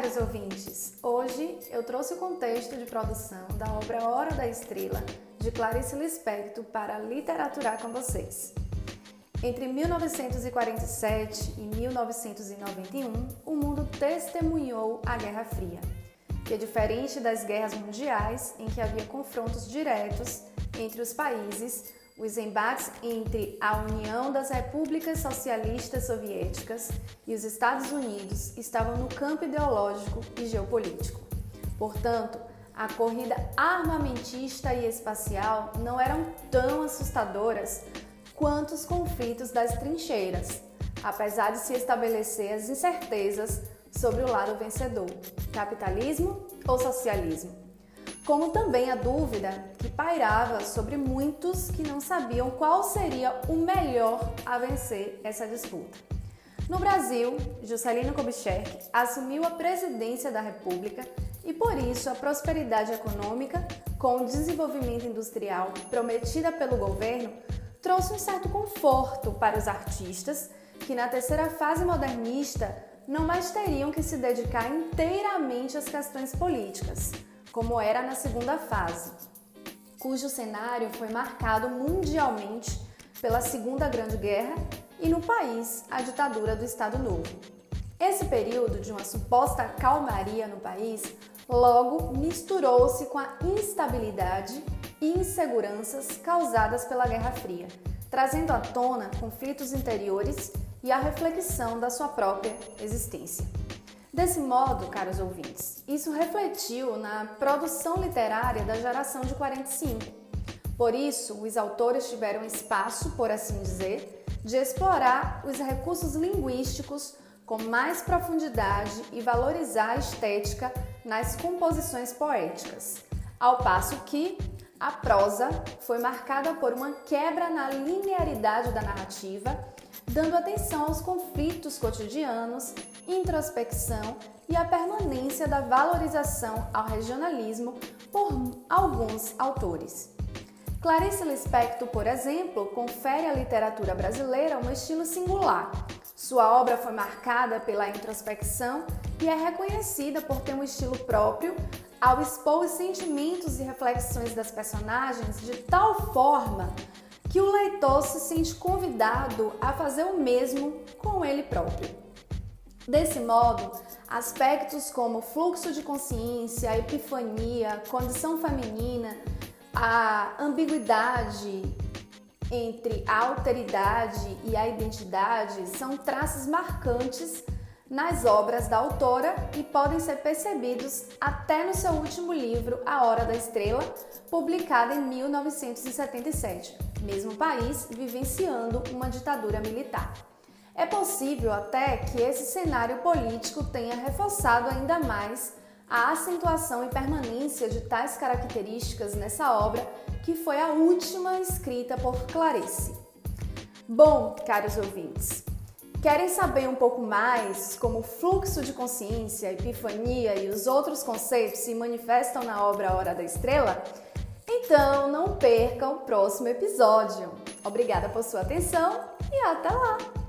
caros ouvintes! Hoje eu trouxe o contexto de produção da obra Hora da Estrela, de Clarice Lispector, para literaturar com vocês. Entre 1947 e 1991, o mundo testemunhou a Guerra Fria, que é diferente das guerras mundiais em que havia confrontos diretos entre os países, os embates entre a União das Repúblicas Socialistas Soviéticas e os Estados Unidos estavam no campo ideológico e geopolítico. Portanto, a corrida armamentista e espacial não eram tão assustadoras quanto os conflitos das trincheiras, apesar de se estabelecer as incertezas sobre o lado vencedor: capitalismo ou socialismo. Como também a dúvida que pairava sobre muitos que não sabiam qual seria o melhor a vencer essa disputa. No Brasil, Juscelino Kubitschek assumiu a presidência da República e por isso a prosperidade econômica, com o desenvolvimento industrial prometida pelo governo, trouxe um certo conforto para os artistas que na terceira fase modernista não mais teriam que se dedicar inteiramente às questões políticas, como era na segunda fase, cujo cenário foi marcado mundialmente pela Segunda Grande Guerra e no país a ditadura do Estado Novo. Esse período de uma suposta calmaria no país logo misturou-se com a instabilidade e inseguranças causadas pela Guerra Fria, trazendo à tona conflitos interiores e a reflexão da sua própria existência. Desse modo, caros ouvintes, isso refletiu na produção literária da geração de 45. Por isso, os autores tiveram espaço, por assim dizer, de explorar os recursos linguísticos com mais profundidade e valorizar a estética nas composições poéticas, ao passo que a prosa foi marcada por uma quebra na linearidade da narrativa, dando atenção aos conflitos cotidianos, introspecção e a permanência da valorização ao regionalismo por alguns autores. Clarice Lispector, por exemplo, confere à literatura brasileira um estilo singular. Sua obra foi marcada pela introspecção e é reconhecida por ter um estilo próprio, ao expor os sentimentos e reflexões das personagens de tal forma que o leitor se sente convidado a fazer o mesmo com ele próprio. Desse modo, aspectos como fluxo de consciência, epifania, condição feminina, a ambiguidade entre a alteridade e a identidade são traços marcantes nas obras da autora e podem ser percebidos até no seu último livro, A Hora da Estrela, publicado em 1977, mesmo país vivenciando uma ditadura militar. É possível até que esse cenário político tenha reforçado ainda mais a acentuação e permanência de tais características nessa obra, que foi a última escrita por Clarice. Bom, caros ouvintes, Querem saber um pouco mais como fluxo de consciência, epifania e os outros conceitos se manifestam na obra Hora da Estrela? Então não percam o próximo episódio. Obrigada por sua atenção e até lá!